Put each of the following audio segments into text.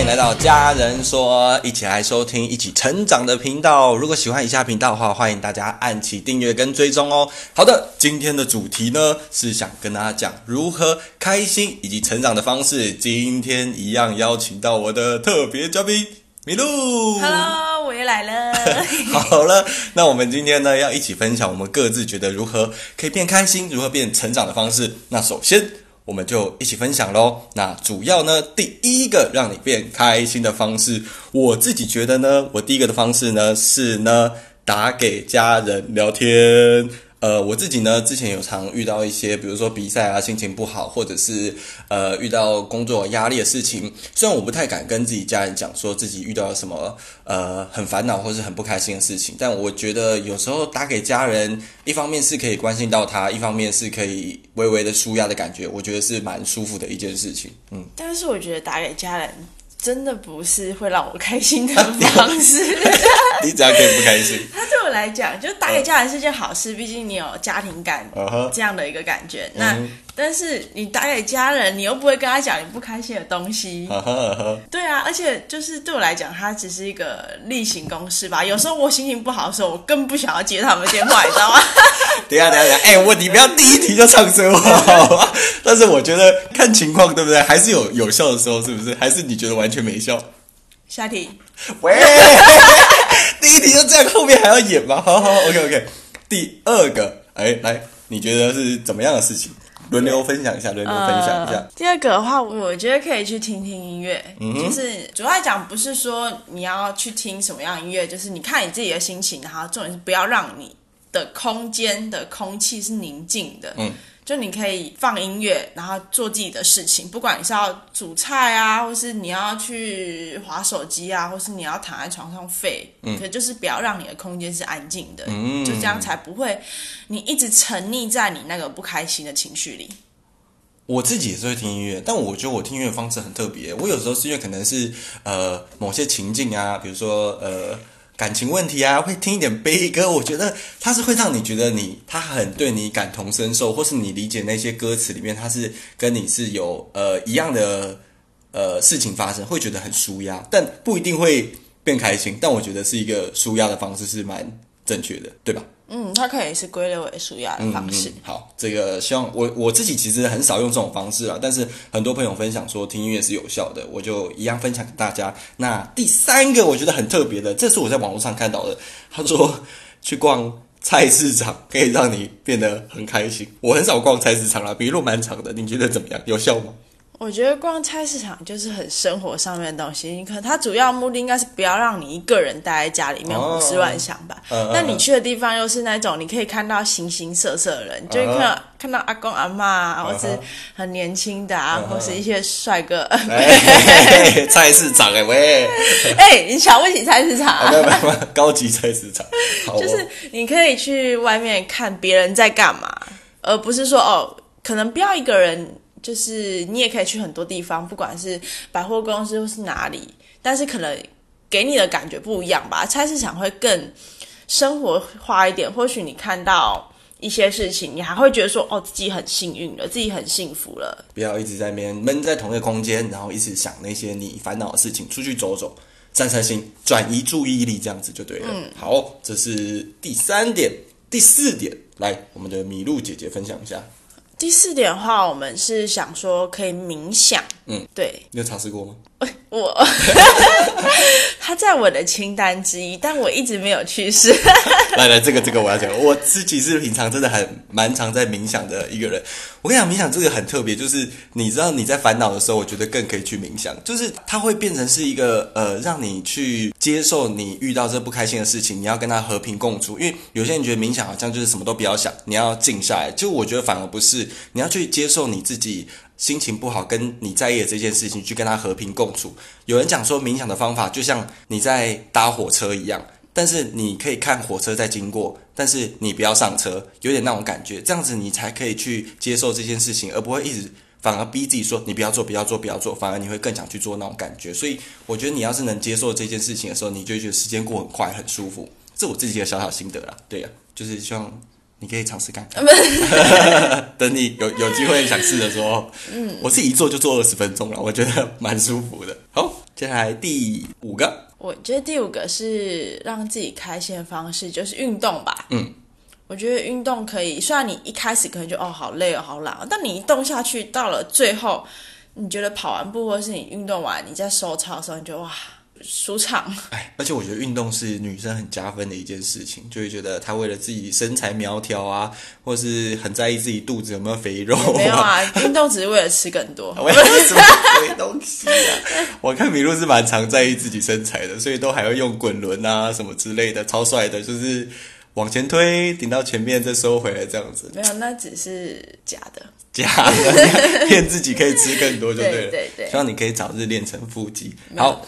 欢迎来到家人说，一起来收听一起成长的频道。如果喜欢以下频道的话，欢迎大家按起订阅跟追踪哦。好的，今天的主题呢是想跟大家讲如何开心以及成长的方式。今天一样邀请到我的特别嘉宾 麋鹿。Hello，我又来了。好了，那我们今天呢要一起分享我们各自觉得如何可以变开心、如何变成长的方式。那首先我们就一起分享喽。那主要呢，第一个让你变开心的方式，我自己觉得呢，我第一个的方式呢是呢打给家人聊天。呃，我自己呢，之前有常遇到一些，比如说比赛啊，心情不好，或者是呃遇到工作压力的事情。虽然我不太敢跟自己家人讲说自己遇到了什么呃很烦恼或是很不开心的事情，但我觉得有时候打给家人，一方面是可以关心到他，一方面是可以微微的舒压的感觉，我觉得是蛮舒服的一件事情。嗯，但是我觉得打给家人真的不是会让我开心的方式。你只要可以不开心，他对我来讲，就打给家人是件好事，毕竟你有家庭感这样的一个感觉。那嗯但是你打给家人，你又不会跟他讲你不开心的东西。对啊，而且就是对我来讲，它只是一个例行公事吧。有时候我心情不好的时候，我更不想要接他们的电话，你知道吗？等一下，等一下，等哎、我你不要第一题就唱歌好吧？但是我觉得看情况，对不对？还是有有效的时候，是不是？还是你觉得完全没效？下题，喂，第一题就这样，后面还要演吗？好好，OK OK。第二个，哎，来，你觉得是怎么样的事情？轮流分享一下，轮流分享一下。呃。第二个的话，我觉得可以去听听音乐，嗯就是主要来讲，不是说你要去听什么样的音乐，就是你看你自己的心情，然后重点是不要让你的空间的空气是宁静的。嗯。就你可以放音乐，然后做自己的事情，不管你是要煮菜啊，或是你要去划手机啊，或是你要躺在床上废，嗯，可就是不要让你的空间是安静的，嗯就这样才不会你一直沉溺在你那个不开心的情绪里。我自己也是会听音乐，但我觉得我听音乐的方式很特别。我有时候是因为可能是呃某些情境啊，比如说呃感情问题啊，会听一点悲歌。我觉得它是会让你觉得你他很对你感同身受，或是你理解那些歌词里面，他是跟你是有呃一样的呃事情发生，会觉得很舒压，但不一定会变开心。但我觉得是一个舒压的方式是蛮正确的，对吧？嗯，它可以是归类为舒压的方式。嗯。好，这个希望我我自己其实很少用这种方式啊，但是很多朋友分享说听音乐是有效的，我就一样分享给大家。那第三个我觉得很特别的，这是我在网络上看到的，他说去逛菜市场可以让你变得很开心。我很少逛菜市场啦，比路蛮长的，你觉得怎么样？有效吗？我觉得逛菜市场就是很生活上面的东西，你可能它主要目的应该是不要让你一个人待在家里面哦胡思乱想吧。嗯嗯那你去的地方又是那种你可以看到形形色色的人，你就会看到、看到阿公阿妈啊，或是很年轻的啊，或是一些帅哥。哎，菜市场哎、喂，哎、你瞧不起菜市场、啊？没有没有，高级菜市场，哦。就是你可以去外面看别人在干嘛，而不是说哦，可能不要一个人，就是你也可以去很多地方，不管是百货公司或是哪里，但是可能给你的感觉不一样吧。菜市场会更生活化一点，或许你看到。一些事情，你还会觉得说，哦，自己很幸运了，自己很幸福了。不要一直在那边闷在同一个空间，然后一直想那些你烦恼的事情，出去走走，散散心，转移注意力，这样子就对了。嗯，好，这是第三点，第四点，来，我们的麋鹿姐姐分享一下，第四点的话，我们是想说可以冥想。嗯，对，你有尝试过吗？我，他在我的清单之一，但我一直没有去试。来来，这个这个我要讲，我自己是平常真的很蛮常在冥想的一个人。我跟你讲，冥想这个很特别，就是你知道你在烦恼的时候，我觉得更可以去冥想，就是它会变成是一个呃，让你去接受你遇到这不开心的事情，你要跟它和平共处。因为有些人觉得冥想好像就是什么都不要想，你要静下来。就我觉得反而不是，你要去接受你自己。心情不好，跟你在意的这件事情去跟他和平共处。有人讲说，冥想的方法就像你在搭火车一样，但是你可以看火车在经过，但是你不要上车，有点那种感觉，这样子你才可以去接受这件事情，而不会一直反而逼自己说你不要做，不要做，不要做，反而你会更想去做那种感觉。所以我觉得你要是能接受这件事情的时候，你就觉得时间过很快，很舒服。这我自己的小小心得啦，对呀、就是希望你可以尝试看看。等你有有机会想试的时候，嗯，我自己一坐就坐二十分钟了，我觉得蛮舒服的。好，接下来第五个，我觉得第五个是让自己开心的方式，就是运动吧。嗯，我觉得运动可以，虽然你一开始可能就哦好累哦好懒哦，但你一动下去，到了最后，你觉得跑完步或是你运动完，你在收操的时候，你就哇舒畅。哎，而且我觉得运动是女生很加分的一件事情，就会觉得她为了自己身材苗条啊，或是很在意自己肚子有没有肥肉、没有啊，运动只是为了吃更多。为了什么鬼东西啊？我看米露是蛮常在意自己身材的，所以都还会用滚轮啊什么之类的，超帅的，就是往前推，顶到前面再收回来这样子。没有，那只是假的。假的，骗自己可以吃更多就对了。对对对希望你可以早日练成腹肌。好，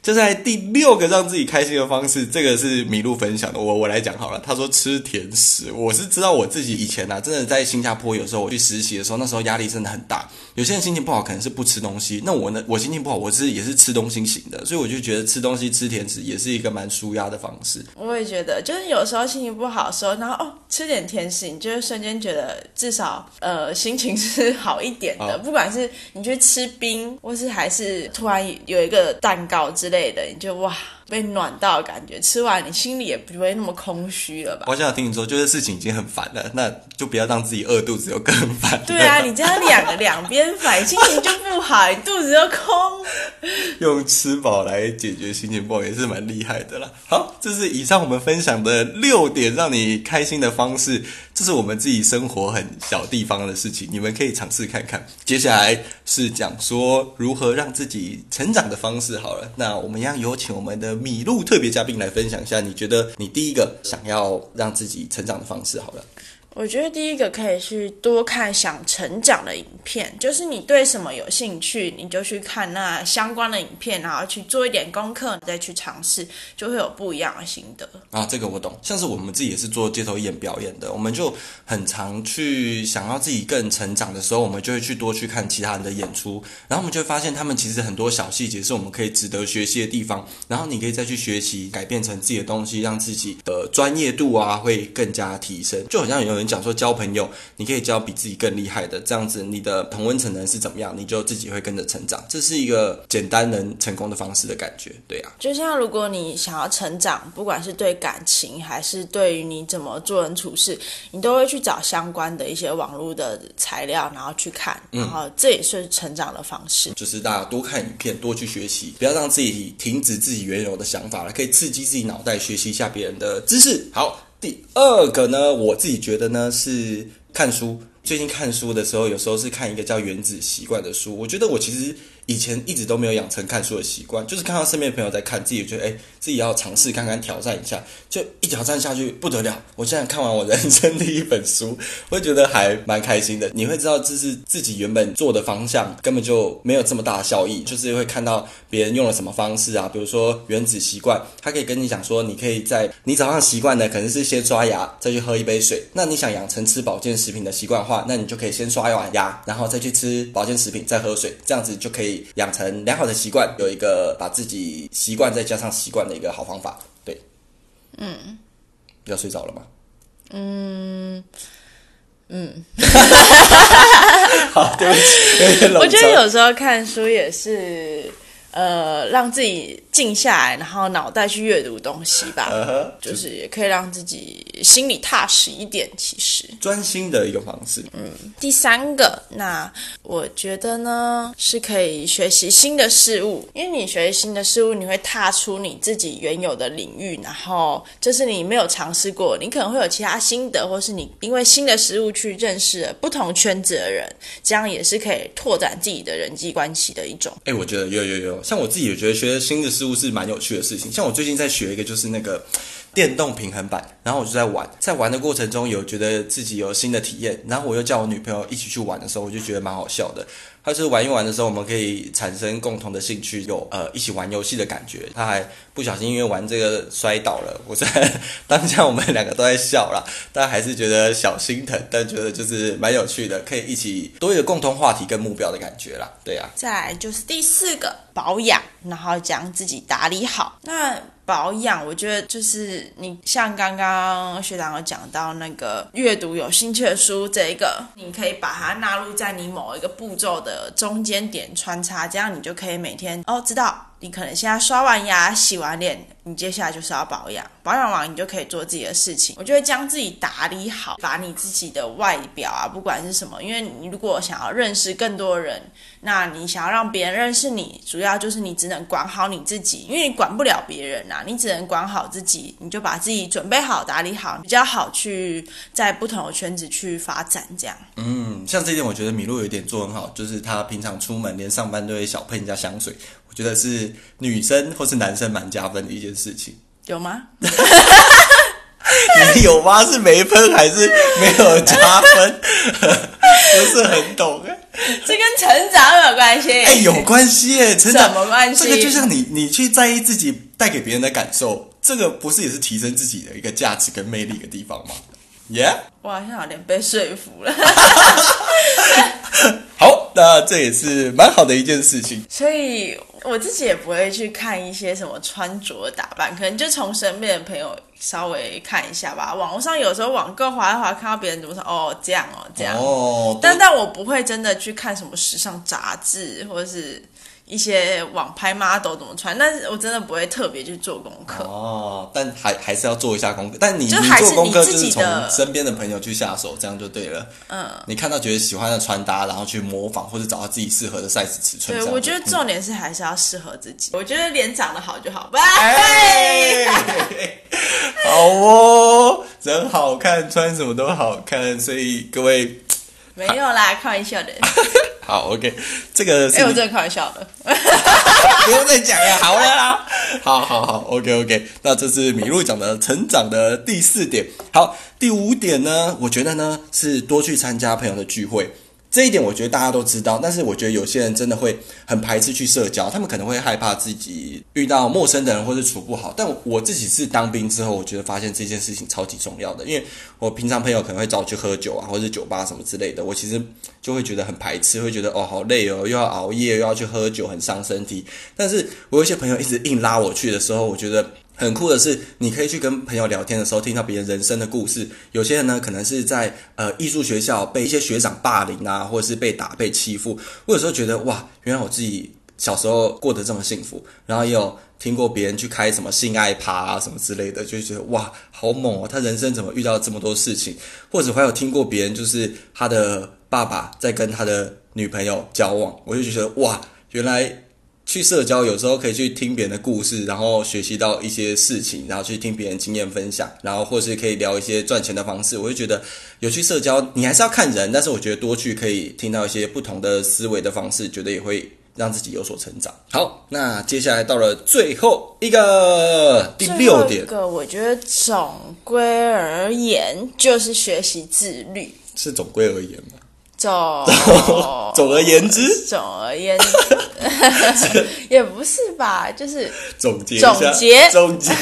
就在第六个让自己开心的方式，这个是麋鹿分享的，我我来讲好了。他说吃甜食，我是知道我自己以前啊，真的在新加坡有时候我去实习的时候，那时候压力真的很大。有些人心情不好，可能是不吃东西，那我呢，我心情不好，我是也是吃东西型的，所以我就觉得吃东西吃甜食也是一个蛮舒压的方式。我也觉得，就是有时候心情不好的时候，然后哦吃点甜食，你就会瞬间觉得至少呃心情是好一点的。不管是你去吃冰，或是还是突然有一个蛋糕之类的，你就哇被暖到的感觉，吃完你心里也不会那么空虚了吧？我想听你说，就是事情已经很烦了，那就不要让自己饿肚子又更烦。对啊，你这样两个两边反，心情就不好，你肚子又空。用吃饱来解决心情不好也是蛮厉害的啦。好，这是以上我们分享的六点让你开心的方式，这是我们自己生活很小地方的事情，你们可以尝试看看。接下来是讲说如何让自己成长的方式。好了，那我们要有请我们的米露特别嘉宾来分享一下，你觉得你第一个想要让自己成长的方式？好了，我觉得第一个可以去多看想成长的影片，就是你对什么有兴趣，你就去看那相关的影片，然后去做一点功课，你再去尝试，就会有不一样的心得。啊，这个我懂。像是我们自己也是做街头艺人表演的，我们就很常去想要自己更成长的时候，我们就会去多去看其他人的演出，然后我们就会发现他们其实很多小细节是我们可以值得学习的地方，然后你可以再去学习，改变成自己的东西，让自己的专业度啊会更加提升。就好像有人讲说，交朋友你可以交比自己更厉害的，这样子你的同温层人是怎么样，你就自己会跟着成长。这是一个简单能成功的方式的感觉，对啊。就像如果你想要成长，不管是对感情还是对于你怎么做人处事，你都会去找相关的一些网络的材料，然后去看，然后这也是成长的方式。就是大家多看影片，多去学习，不要让自己停止自己原有的想法了，可以刺激自己脑袋，学习一下别人的知识。好，第二个呢，我自己觉得呢是看书。最近看书的时候，有时候是看一个叫《原子习惯》的书。我觉得我其实以前一直都没有养成看书的习惯，就是看到身边朋友在看，自己觉得哎，自己要尝试看看，挑战一下。就一挑战下去不得了，我现在看完我人生第一本书，我会觉得还蛮开心的。你会知道，这是自己原本做的方向根本就没有这么大的效益，就是会看到别人用了什么方式啊，比如说原子习惯，他可以跟你讲说，你可以在你早上习惯的可能是先刷牙，再去喝一杯水。那你想养成吃保健食品的习惯的话，那你就可以先刷完牙，然后再去吃保健食品，再喝水，这样子就可以养成良好的习惯，有一个把自己习惯再加上习惯的一个好方法。对，嗯，要睡着了吗？嗯嗯，好，对不起，我觉得有时候看书也是，呃，让自己静下来，然后脑袋去阅读东西吧，就是也可以让自己心里踏实一点。其实，专心的一个方式。嗯第三个，那我觉得呢是可以学习新的事物，因为你学习新的事物，你会踏出你自己原有的领域，然后这是你没有尝试过，你可能会有其他心得，或是你因为新的事物去认识了不同圈子的人，这样也是可以拓展自己的人际关系的一种。哎、我觉得有有有，像我自己也觉得学新的事物都是蛮有趣的事情。像我最近在学一个，就是那个电动平衡板，然后我就在玩，在玩的过程中有觉得自己有新的体验，然后我又叫我女朋友一起去玩的时候，我就觉得蛮好笑的。他是玩一玩的时候，我们可以产生共同的兴趣，有呃一起玩游戏的感觉。他还不小心因为玩这个摔倒了，我在当下我们两个都在笑啦，但还是觉得小心疼，但觉得就是蛮有趣的，可以一起多一个共同话题跟目标的感觉啦。对啊，再来就是第四个保养，然后将自己打理好。那保养，我觉得就是你像刚刚学长有讲到那个阅读有兴趣的书，这一个你可以把它纳入在你某一个步骤的中间点穿插，这样你就可以每天哦知道你可能现在刷完牙、洗完脸，你接下来就是要保养。保养完，你就可以做自己的事情。我觉得将自己打理好，把你自己的外表啊，不管是什么，因为你如果想要认识更多人，那你想要让别人认识你，主要就是你只能管好你自己，因为你管不了别人啊，你只能管好自己。你就把自己准备好、打理好，比较好去在不同的圈子去发展。这样，嗯，像这一点，我觉得米露有一点做很好，就是他平常出门连上班都会小喷一下香水。我觉得是女生或是男生蛮加分的一件事情。有吗？你有吗？是没分还是没有加分？不是很懂哎。这跟成长有关系？哎，有关系哎，成长什么关系？这个就像你，你去在意自己带给别人的感受，这个不是也是提升自己的一个价值跟魅力的地方吗？Yeah，我好像有点被说服了。这也是蛮好的一件事情。所以我自己也不会去看一些什么穿着打扮，可能就从身边的朋友稍微看一下吧。网络上有时候网购滑一滑，看到别人怎么说，哦，这样哦，这样。哦，但但我不会真的去看什么时尚杂志，或者是。一些网拍 model 怎么穿，但是我真的不会特别去做功课哦。但还还是要做一下功课。但你你做功课就是从身边的朋友去下手，这样就对了。嗯，你看到觉得喜欢的穿搭，然后去模仿或者找到自己适合的 size 尺寸。对，我觉得重点是还是要适合自己。我觉得脸长得好就好。拜。好哦，人好看，穿什么都好看，所以各位没有啦，开玩笑的。好，OK，这个哎，我真的开玩笑的，不用再讲了，好了啦，好好好，OK，OK，那这是米露讲的成长的第四点，好，第五点呢，我觉得呢是多去参加朋友的聚会。这一点我觉得大家都知道，但是我觉得有些人真的会很排斥去社交，他们可能会害怕自己遇到陌生的人或是处不好。但我自己是当兵之后，我觉得发现这件事情超级重要的，因为我平常朋友可能会找我去喝酒啊，或者酒吧什么之类的，我其实就会觉得很排斥，会觉得哦好累哦，又要熬夜又要去喝酒，很伤身体。但是我有些朋友一直硬拉我去的时候，我觉得。很酷的是，你可以去跟朋友聊天的时候，听到别人人生的故事。有些人呢，可能是在呃艺术学校被一些学长霸凌啊，或者是被打、被欺负。我有时候觉得，哇，原来我自己小时候过得这么幸福。然后也有听过别人去开什么性爱趴啊什么之类的，就觉得哇，好猛哦！他人生怎么遇到这么多事情？或者还有听过别人，就是他的爸爸在跟他的女朋友交往，我就觉得哇，原来。去社交有时候可以去听别人的故事，然后学习到一些事情，然后去听别人经验分享，然后或是可以聊一些赚钱的方式。我就觉得有去社交，你还是要看人，但是我觉得多去可以听到一些不同的思维的方式，觉得也会让自己有所成长。好，那接下来到了最后一个第六点，个我觉得总归而言就是学习自律，是总归而言吗？总 总而言之，总而言之，也不是吧？就是总结总结总结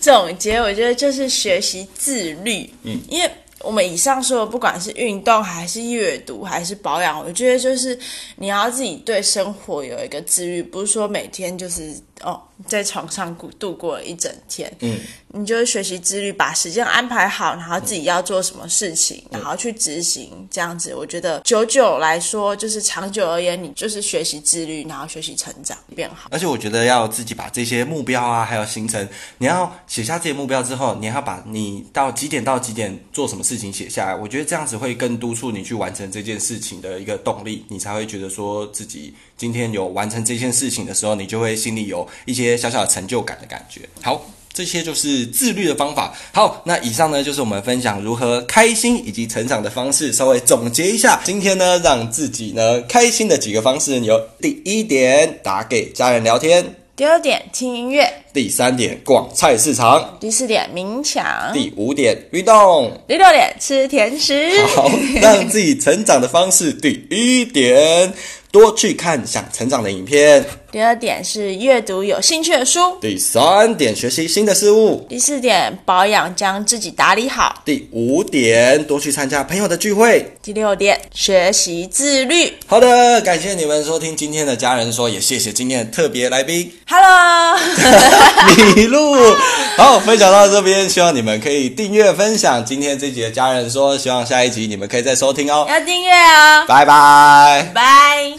总结，我觉得就是学习自律。嗯，因为我们以上说的，不管是运动还是阅读还是保养，我觉得就是你要自己对生活有一个自律，不是说每天就是哦。在床上度度过了一整天，嗯，你就是学习自律，把时间安排好，然后自己要做什么事情，然后去执行，这样子，我觉得久久来说，就是长久而言，你就是学习自律，然后学习成长，变好。而且我觉得要自己把这些目标啊，还有行程，你要写下这些目标之后，你还要把你到几点到几点做什么事情写下来，我觉得这样子会更督促你去完成这件事情的一个动力，你才会觉得说自己今天有完成这件事情的时候，你就会心里有一些。小小的成就感的感觉。好，这些就是自律的方法。好，那以上呢就是我们分享如何开心以及成长的方式。稍微总结一下，今天呢让自己呢开心的几个方式有：第一点，打给家人聊天；第二点，听音乐；第三点，逛菜市场；第四点，冥想；第五点，运动；第六点，吃甜食。好，让自己成长的方式，第一点。多去看想成长的影片。第二点是阅读有兴趣的书。第三点学习新的事物。第四点保养将自己打理好。第五点多去参加朋友的聚会。第六点学习自律。好的，感谢你们收听今天的家人说，也谢谢今天的特别来宾。Hello，米露。好分享到这边希望你们可以订阅分享今天这集的家人说希望下一集你们可以再收听哦。要订阅哦。拜拜。拜。